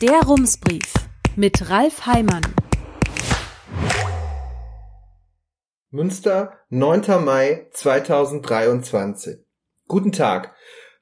Der Rumsbrief mit Ralf Heimann. Münster, 9. Mai 2023. Guten Tag.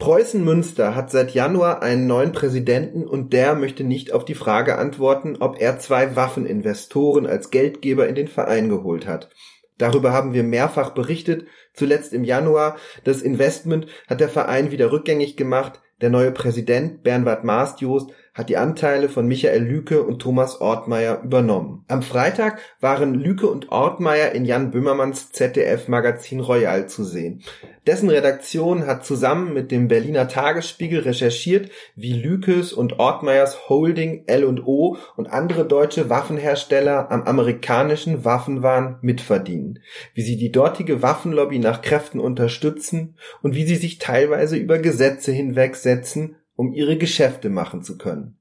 Preußen Münster hat seit Januar einen neuen Präsidenten und der möchte nicht auf die Frage antworten, ob er zwei Waffeninvestoren als Geldgeber in den Verein geholt hat. Darüber haben wir mehrfach berichtet, zuletzt im Januar. Das Investment hat der Verein wieder rückgängig gemacht. Der neue Präsident Bernhard Maastjost hat die Anteile von Michael Lüke und Thomas Ortmeier übernommen. Am Freitag waren Lüke und Ortmeier in Jan Böhmermanns ZDF-Magazin Royal zu sehen. Dessen Redaktion hat zusammen mit dem Berliner Tagesspiegel recherchiert, wie Lükes und Ortmeiers Holding L&O und andere deutsche Waffenhersteller am amerikanischen Waffenwahn mitverdienen, wie sie die dortige Waffenlobby nach Kräften unterstützen und wie sie sich teilweise über Gesetze hinwegsetzen, um ihre Geschäfte machen zu können.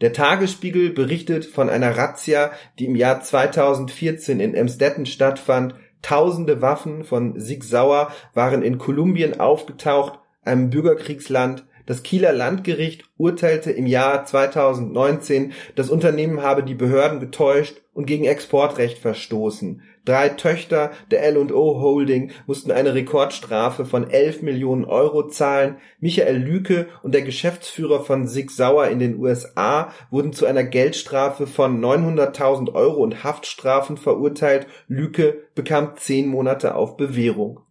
Der Tagesspiegel berichtet von einer Razzia, die im Jahr 2014 in Emstetten stattfand. Tausende Waffen von Sig Sauer waren in Kolumbien aufgetaucht, einem Bürgerkriegsland, das Kieler Landgericht urteilte im Jahr 2019, das Unternehmen habe die Behörden getäuscht und gegen Exportrecht verstoßen. Drei Töchter der L&O Holding mussten eine Rekordstrafe von 11 Millionen Euro zahlen. Michael Lüke und der Geschäftsführer von Sig Sauer in den USA wurden zu einer Geldstrafe von 900.000 Euro und Haftstrafen verurteilt. Lüke bekam zehn Monate auf Bewährung.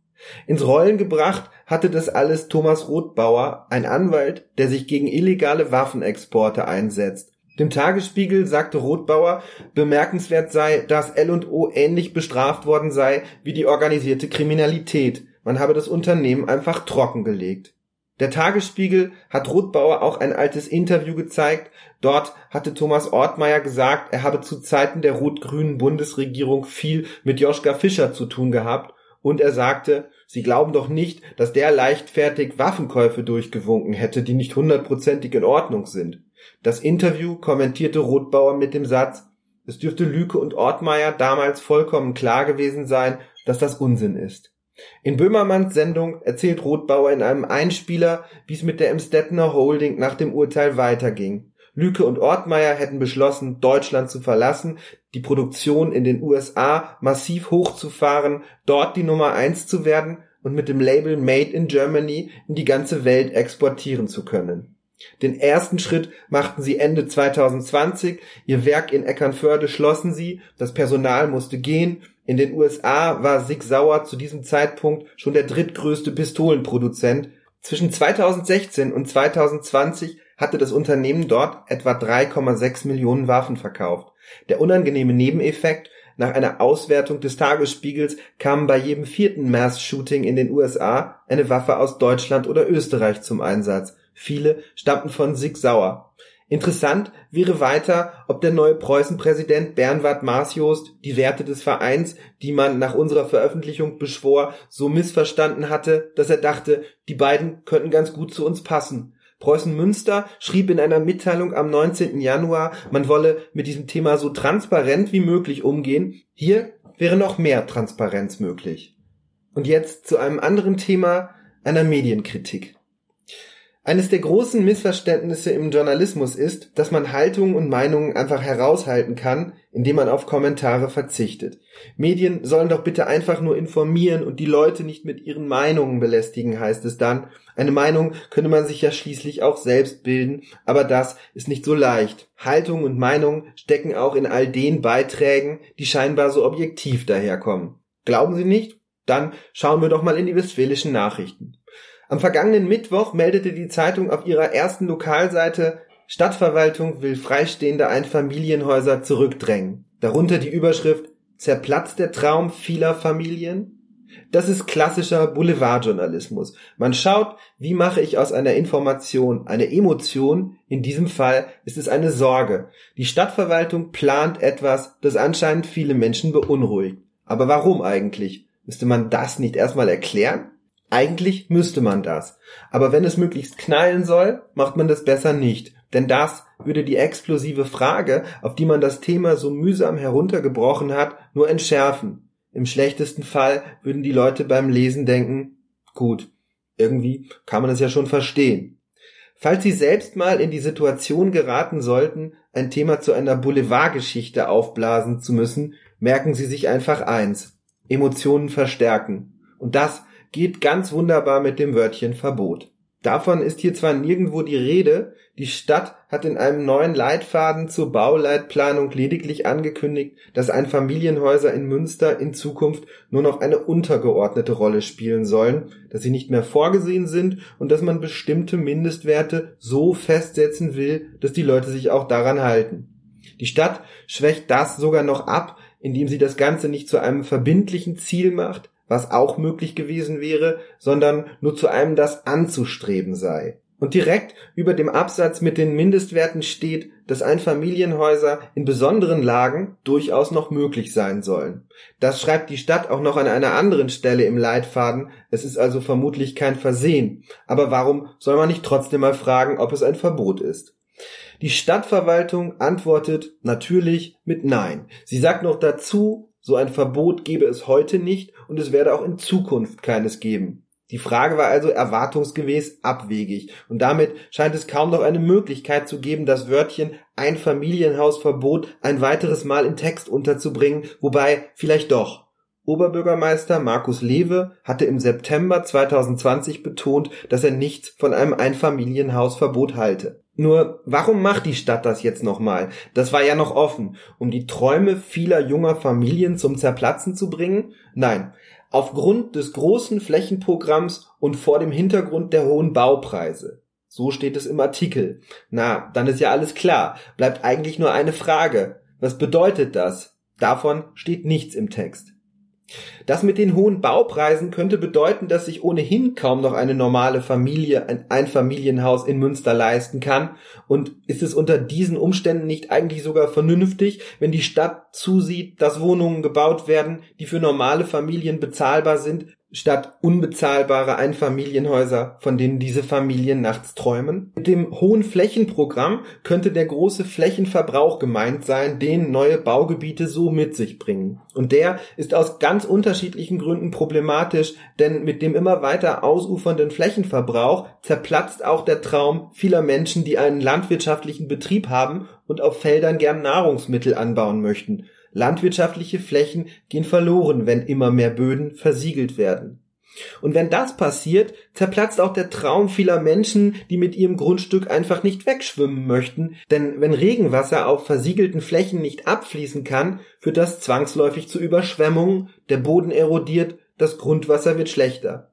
Ins Rollen gebracht hatte das alles Thomas Rothbauer, ein Anwalt, der sich gegen illegale Waffenexporte einsetzt. Dem Tagesspiegel sagte Rothbauer, bemerkenswert sei, dass L&O ähnlich bestraft worden sei wie die organisierte Kriminalität. Man habe das Unternehmen einfach trockengelegt. Der Tagesspiegel hat Rothbauer auch ein altes Interview gezeigt. Dort hatte Thomas Ortmeier gesagt, er habe zu Zeiten der rot-grünen Bundesregierung viel mit Joschka Fischer zu tun gehabt und er sagte, Sie glauben doch nicht, dass der leichtfertig Waffenkäufe durchgewunken hätte, die nicht hundertprozentig in Ordnung sind. Das Interview kommentierte Rothbauer mit dem Satz, es dürfte Lüke und Ortmeier damals vollkommen klar gewesen sein, dass das Unsinn ist. In Böhmermanns Sendung erzählt Rothbauer in einem Einspieler, wie es mit der Emstettener Holding nach dem Urteil weiterging. Lüke und Ortmeier hätten beschlossen, Deutschland zu verlassen, die Produktion in den USA massiv hochzufahren, dort die Nummer eins zu werden und mit dem Label Made in Germany in die ganze Welt exportieren zu können. Den ersten Schritt machten sie Ende 2020, ihr Werk in Eckernförde schlossen sie, das Personal musste gehen, in den USA war Sig Sauer zu diesem Zeitpunkt schon der drittgrößte Pistolenproduzent, zwischen 2016 und 2020 hatte das Unternehmen dort etwa 3,6 Millionen Waffen verkauft. Der unangenehme Nebeneffekt nach einer Auswertung des Tagesspiegels kam bei jedem vierten Mass-Shooting in den USA eine Waffe aus Deutschland oder Österreich zum Einsatz. Viele stammten von Sig Sauer. Interessant wäre weiter, ob der neue Preußen-Präsident Bernward Marsjost die Werte des Vereins, die man nach unserer Veröffentlichung beschwor, so missverstanden hatte, dass er dachte, die beiden könnten ganz gut zu uns passen. Preußen Münster schrieb in einer Mitteilung am 19. Januar, man wolle mit diesem Thema so transparent wie möglich umgehen. Hier wäre noch mehr Transparenz möglich. Und jetzt zu einem anderen Thema, einer Medienkritik. Eines der großen Missverständnisse im Journalismus ist, dass man Haltungen und Meinungen einfach heraushalten kann, indem man auf Kommentare verzichtet. Medien sollen doch bitte einfach nur informieren und die Leute nicht mit ihren Meinungen belästigen, heißt es dann. Eine Meinung könne man sich ja schließlich auch selbst bilden, aber das ist nicht so leicht. Haltung und Meinung stecken auch in all den Beiträgen, die scheinbar so objektiv daherkommen. Glauben Sie nicht? Dann schauen wir doch mal in die westfälischen Nachrichten. Am vergangenen Mittwoch meldete die Zeitung auf ihrer ersten Lokalseite, Stadtverwaltung will freistehende Einfamilienhäuser zurückdrängen. Darunter die Überschrift Zerplatzt der Traum vieler Familien? Das ist klassischer Boulevardjournalismus. Man schaut, wie mache ich aus einer Information eine Emotion, in diesem Fall ist es eine Sorge. Die Stadtverwaltung plant etwas, das anscheinend viele Menschen beunruhigt. Aber warum eigentlich? Müsste man das nicht erstmal erklären? Eigentlich müsste man das. Aber wenn es möglichst knallen soll, macht man das besser nicht. Denn das würde die explosive Frage, auf die man das Thema so mühsam heruntergebrochen hat, nur entschärfen. Im schlechtesten Fall würden die Leute beim Lesen denken, gut, irgendwie kann man es ja schon verstehen. Falls Sie selbst mal in die Situation geraten sollten, ein Thema zu einer Boulevardgeschichte aufblasen zu müssen, merken Sie sich einfach eins. Emotionen verstärken. Und das geht ganz wunderbar mit dem Wörtchen Verbot. Davon ist hier zwar nirgendwo die Rede, die Stadt hat in einem neuen Leitfaden zur Bauleitplanung lediglich angekündigt, dass Einfamilienhäuser in Münster in Zukunft nur noch eine untergeordnete Rolle spielen sollen, dass sie nicht mehr vorgesehen sind und dass man bestimmte Mindestwerte so festsetzen will, dass die Leute sich auch daran halten. Die Stadt schwächt das sogar noch ab, indem sie das Ganze nicht zu einem verbindlichen Ziel macht, was auch möglich gewesen wäre, sondern nur zu einem das anzustreben sei. Und direkt über dem Absatz mit den Mindestwerten steht, dass Einfamilienhäuser in besonderen Lagen durchaus noch möglich sein sollen. Das schreibt die Stadt auch noch an einer anderen Stelle im Leitfaden. Es ist also vermutlich kein Versehen. Aber warum soll man nicht trotzdem mal fragen, ob es ein Verbot ist? Die Stadtverwaltung antwortet natürlich mit Nein. Sie sagt noch dazu, so ein Verbot gebe es heute nicht und es werde auch in Zukunft keines geben. Die Frage war also erwartungsgemäß abwegig und damit scheint es kaum noch eine Möglichkeit zu geben, das Wörtchen Einfamilienhausverbot ein weiteres Mal in Text unterzubringen, wobei vielleicht doch. Oberbürgermeister Markus Lewe hatte im September 2020 betont, dass er nichts von einem Einfamilienhausverbot halte. Nur, warum macht die Stadt das jetzt nochmal? Das war ja noch offen. Um die Träume vieler junger Familien zum Zerplatzen zu bringen? Nein. Aufgrund des großen Flächenprogramms und vor dem Hintergrund der hohen Baupreise. So steht es im Artikel. Na, dann ist ja alles klar. Bleibt eigentlich nur eine Frage. Was bedeutet das? Davon steht nichts im Text. Das mit den hohen Baupreisen könnte bedeuten, dass sich ohnehin kaum noch eine normale Familie ein Einfamilienhaus in Münster leisten kann. Und ist es unter diesen Umständen nicht eigentlich sogar vernünftig, wenn die Stadt zusieht, dass Wohnungen gebaut werden, die für normale Familien bezahlbar sind, statt unbezahlbare Einfamilienhäuser, von denen diese Familien nachts träumen. Mit dem hohen Flächenprogramm könnte der große Flächenverbrauch gemeint sein, den neue Baugebiete so mit sich bringen. Und der ist aus ganz unterschiedlichen Gründen problematisch, denn mit dem immer weiter ausufernden Flächenverbrauch zerplatzt auch der Traum vieler Menschen, die einen landwirtschaftlichen Betrieb haben und auf Feldern gern Nahrungsmittel anbauen möchten. Landwirtschaftliche Flächen gehen verloren, wenn immer mehr Böden versiegelt werden. Und wenn das passiert, zerplatzt auch der Traum vieler Menschen, die mit ihrem Grundstück einfach nicht wegschwimmen möchten, denn wenn Regenwasser auf versiegelten Flächen nicht abfließen kann, führt das zwangsläufig zu Überschwemmungen, der Boden erodiert, das Grundwasser wird schlechter.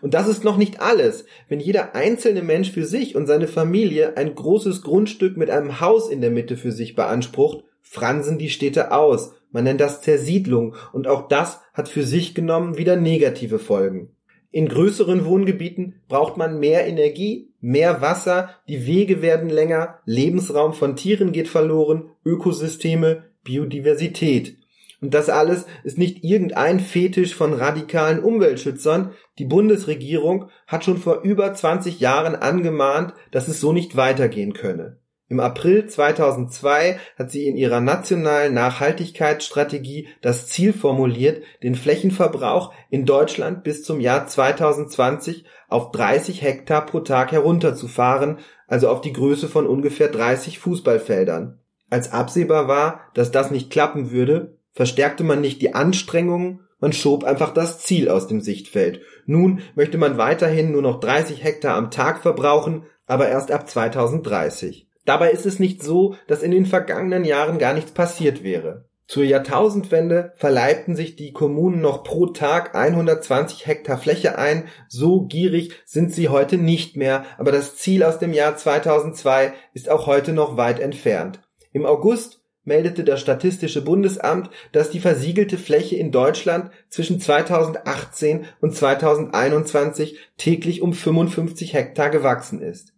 Und das ist noch nicht alles. Wenn jeder einzelne Mensch für sich und seine Familie ein großes Grundstück mit einem Haus in der Mitte für sich beansprucht, fransen die Städte aus. Man nennt das Zersiedlung und auch das hat für sich genommen wieder negative Folgen. In größeren Wohngebieten braucht man mehr Energie, mehr Wasser, die Wege werden länger, Lebensraum von Tieren geht verloren, Ökosysteme, Biodiversität. Und das alles ist nicht irgendein Fetisch von radikalen Umweltschützern. Die Bundesregierung hat schon vor über 20 Jahren angemahnt, dass es so nicht weitergehen könne. Im April 2002 hat sie in ihrer nationalen Nachhaltigkeitsstrategie das Ziel formuliert, den Flächenverbrauch in Deutschland bis zum Jahr 2020 auf 30 Hektar pro Tag herunterzufahren, also auf die Größe von ungefähr 30 Fußballfeldern. Als absehbar war, dass das nicht klappen würde, verstärkte man nicht die Anstrengungen, man schob einfach das Ziel aus dem Sichtfeld. Nun möchte man weiterhin nur noch 30 Hektar am Tag verbrauchen, aber erst ab 2030. Dabei ist es nicht so, dass in den vergangenen Jahren gar nichts passiert wäre. Zur Jahrtausendwende verleibten sich die Kommunen noch pro Tag 120 Hektar Fläche ein. So gierig sind sie heute nicht mehr, aber das Ziel aus dem Jahr 2002 ist auch heute noch weit entfernt. Im August meldete das Statistische Bundesamt, dass die versiegelte Fläche in Deutschland zwischen 2018 und 2021 täglich um 55 Hektar gewachsen ist.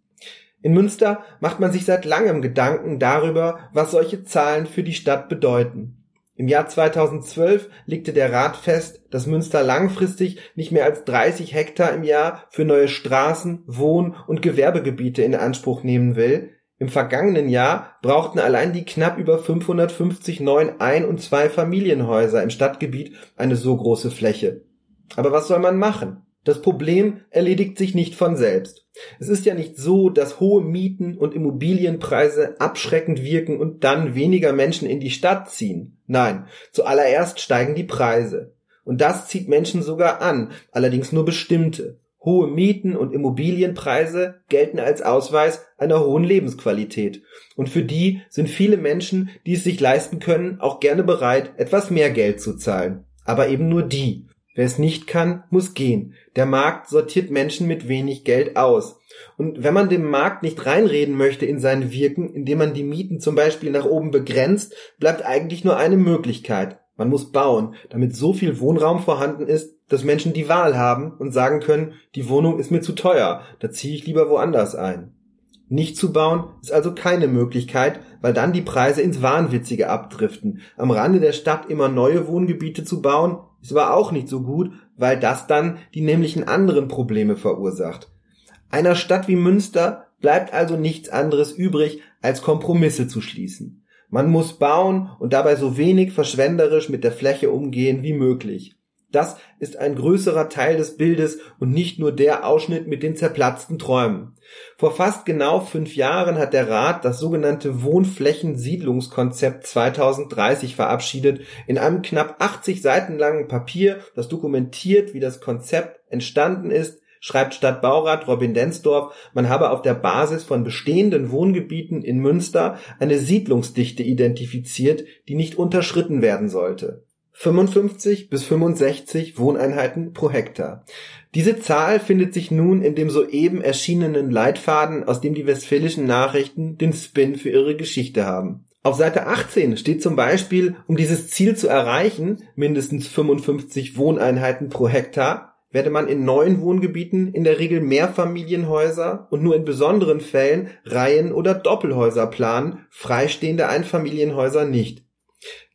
In Münster macht man sich seit langem Gedanken darüber, was solche Zahlen für die Stadt bedeuten. Im Jahr 2012 legte der Rat fest, dass Münster langfristig nicht mehr als 30 Hektar im Jahr für neue Straßen, Wohn- und Gewerbegebiete in Anspruch nehmen will. Im vergangenen Jahr brauchten allein die knapp über 550 neuen Ein- und Zwei-Familienhäuser im Stadtgebiet eine so große Fläche. Aber was soll man machen? Das Problem erledigt sich nicht von selbst. Es ist ja nicht so, dass hohe Mieten und Immobilienpreise abschreckend wirken und dann weniger Menschen in die Stadt ziehen. Nein, zuallererst steigen die Preise. Und das zieht Menschen sogar an, allerdings nur bestimmte. Hohe Mieten und Immobilienpreise gelten als Ausweis einer hohen Lebensqualität. Und für die sind viele Menschen, die es sich leisten können, auch gerne bereit, etwas mehr Geld zu zahlen. Aber eben nur die. Wer es nicht kann, muss gehen. Der Markt sortiert Menschen mit wenig Geld aus. Und wenn man dem Markt nicht reinreden möchte in sein Wirken, indem man die Mieten zum Beispiel nach oben begrenzt, bleibt eigentlich nur eine Möglichkeit. Man muss bauen, damit so viel Wohnraum vorhanden ist, dass Menschen die Wahl haben und sagen können, die Wohnung ist mir zu teuer, da ziehe ich lieber woanders ein. Nicht zu bauen ist also keine Möglichkeit, weil dann die Preise ins Wahnwitzige abdriften. Am Rande der Stadt immer neue Wohngebiete zu bauen, ist aber auch nicht so gut, weil das dann die nämlichen anderen Probleme verursacht. Einer Stadt wie Münster bleibt also nichts anderes übrig, als Kompromisse zu schließen. Man muss bauen und dabei so wenig verschwenderisch mit der Fläche umgehen wie möglich. Das ist ein größerer Teil des Bildes und nicht nur der Ausschnitt mit den zerplatzten Träumen. Vor fast genau fünf Jahren hat der Rat das sogenannte Wohnflächensiedlungskonzept 2030 verabschiedet, in einem knapp 80 Seiten langen Papier, das dokumentiert, wie das Konzept entstanden ist, schreibt Stadtbaurat Robin Densdorf, man habe auf der Basis von bestehenden Wohngebieten in Münster eine Siedlungsdichte identifiziert, die nicht unterschritten werden sollte. 55 bis 65 Wohneinheiten pro Hektar. Diese Zahl findet sich nun in dem soeben erschienenen Leitfaden, aus dem die westfälischen Nachrichten den Spin für ihre Geschichte haben. Auf Seite 18 steht zum Beispiel, um dieses Ziel zu erreichen, mindestens 55 Wohneinheiten pro Hektar, werde man in neuen Wohngebieten in der Regel Mehrfamilienhäuser und nur in besonderen Fällen Reihen- oder Doppelhäuser planen, freistehende Einfamilienhäuser nicht.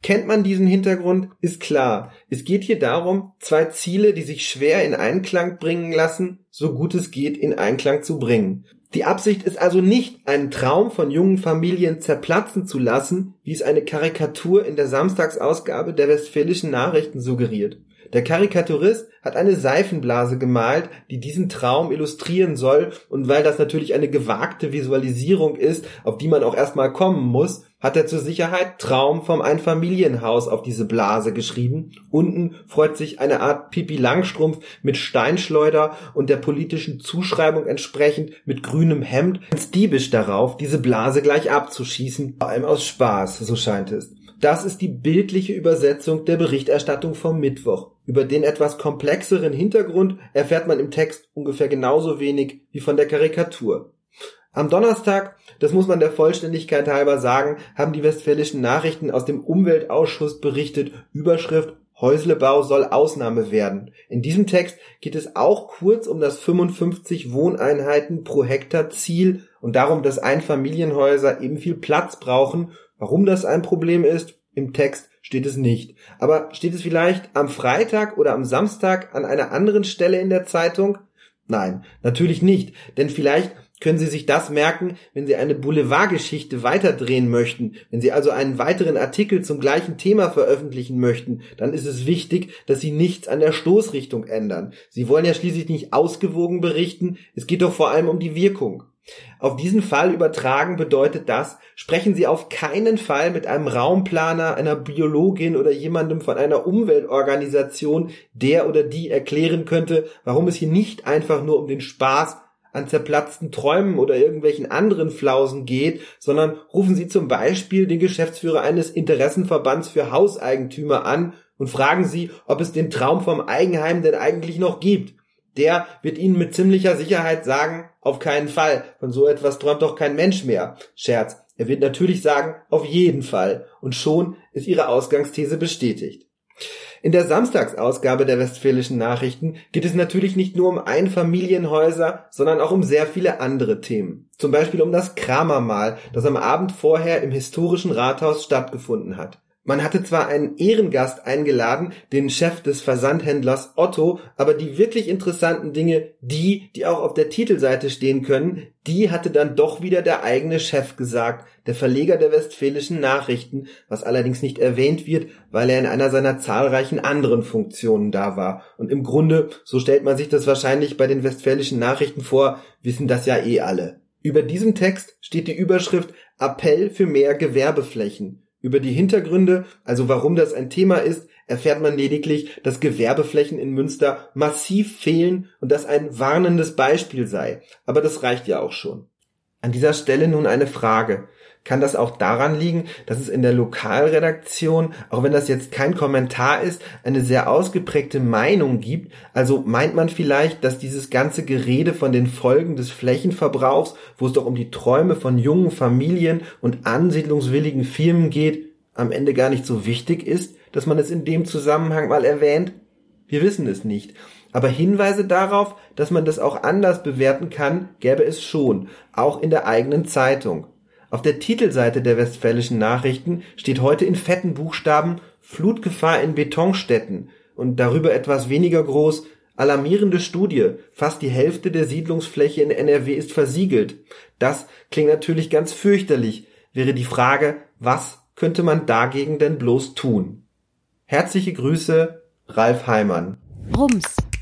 Kennt man diesen Hintergrund, ist klar. Es geht hier darum, zwei Ziele, die sich schwer in Einklang bringen lassen, so gut es geht in Einklang zu bringen. Die Absicht ist also nicht, einen Traum von jungen Familien zerplatzen zu lassen, wie es eine Karikatur in der Samstagsausgabe der Westfälischen Nachrichten suggeriert. Der Karikaturist hat eine Seifenblase gemalt, die diesen Traum illustrieren soll, und weil das natürlich eine gewagte Visualisierung ist, auf die man auch erstmal kommen muss, hat er zur Sicherheit Traum vom Einfamilienhaus auf diese Blase geschrieben. Unten freut sich eine Art Pipi Langstrumpf mit Steinschleuder und der politischen Zuschreibung entsprechend mit grünem Hemd ins Diebisch darauf, diese Blase gleich abzuschießen, vor allem aus Spaß, so scheint es. Das ist die bildliche Übersetzung der Berichterstattung vom Mittwoch. Über den etwas komplexeren Hintergrund erfährt man im Text ungefähr genauso wenig wie von der Karikatur. Am Donnerstag, das muss man der Vollständigkeit halber sagen, haben die westfälischen Nachrichten aus dem Umweltausschuss berichtet, Überschrift Häuslebau soll Ausnahme werden. In diesem Text geht es auch kurz um das 55 Wohneinheiten pro Hektar Ziel und darum, dass Einfamilienhäuser eben viel Platz brauchen Warum das ein Problem ist, im Text steht es nicht. Aber steht es vielleicht am Freitag oder am Samstag an einer anderen Stelle in der Zeitung? Nein, natürlich nicht, denn vielleicht können Sie sich das merken, wenn Sie eine Boulevardgeschichte weiterdrehen möchten. Wenn Sie also einen weiteren Artikel zum gleichen Thema veröffentlichen möchten, dann ist es wichtig, dass Sie nichts an der Stoßrichtung ändern. Sie wollen ja schließlich nicht ausgewogen berichten, es geht doch vor allem um die Wirkung. Auf diesen Fall übertragen bedeutet das, sprechen Sie auf keinen Fall mit einem Raumplaner, einer Biologin oder jemandem von einer Umweltorganisation, der oder die erklären könnte, warum es hier nicht einfach nur um den Spaß an zerplatzten Träumen oder irgendwelchen anderen Flausen geht, sondern rufen Sie zum Beispiel den Geschäftsführer eines Interessenverbands für Hauseigentümer an und fragen Sie, ob es den Traum vom Eigenheim denn eigentlich noch gibt der wird Ihnen mit ziemlicher Sicherheit sagen, auf keinen Fall, von so etwas träumt doch kein Mensch mehr. Scherz, er wird natürlich sagen, auf jeden Fall, und schon ist Ihre Ausgangsthese bestätigt. In der Samstagsausgabe der Westfälischen Nachrichten geht es natürlich nicht nur um Einfamilienhäuser, sondern auch um sehr viele andere Themen. Zum Beispiel um das Kramermahl, das am Abend vorher im historischen Rathaus stattgefunden hat. Man hatte zwar einen Ehrengast eingeladen, den Chef des Versandhändlers Otto, aber die wirklich interessanten Dinge, die, die auch auf der Titelseite stehen können, die hatte dann doch wieder der eigene Chef gesagt, der Verleger der Westfälischen Nachrichten, was allerdings nicht erwähnt wird, weil er in einer seiner zahlreichen anderen Funktionen da war. Und im Grunde, so stellt man sich das wahrscheinlich bei den Westfälischen Nachrichten vor, wissen das ja eh alle. Über diesem Text steht die Überschrift Appell für mehr Gewerbeflächen. Über die Hintergründe, also warum das ein Thema ist, erfährt man lediglich, dass Gewerbeflächen in Münster massiv fehlen und das ein warnendes Beispiel sei. Aber das reicht ja auch schon. An dieser Stelle nun eine Frage. Kann das auch daran liegen, dass es in der Lokalredaktion, auch wenn das jetzt kein Kommentar ist, eine sehr ausgeprägte Meinung gibt? Also meint man vielleicht, dass dieses ganze Gerede von den Folgen des Flächenverbrauchs, wo es doch um die Träume von jungen Familien und ansiedlungswilligen Firmen geht, am Ende gar nicht so wichtig ist, dass man es in dem Zusammenhang mal erwähnt? Wir wissen es nicht. Aber Hinweise darauf, dass man das auch anders bewerten kann, gäbe es schon, auch in der eigenen Zeitung. Auf der Titelseite der Westfälischen Nachrichten steht heute in fetten Buchstaben Flutgefahr in Betonstädten und darüber etwas weniger groß Alarmierende Studie. Fast die Hälfte der Siedlungsfläche in NRW ist versiegelt. Das klingt natürlich ganz fürchterlich. Wäre die Frage, was könnte man dagegen denn bloß tun? Herzliche Grüße, Ralf Heimann. Rums.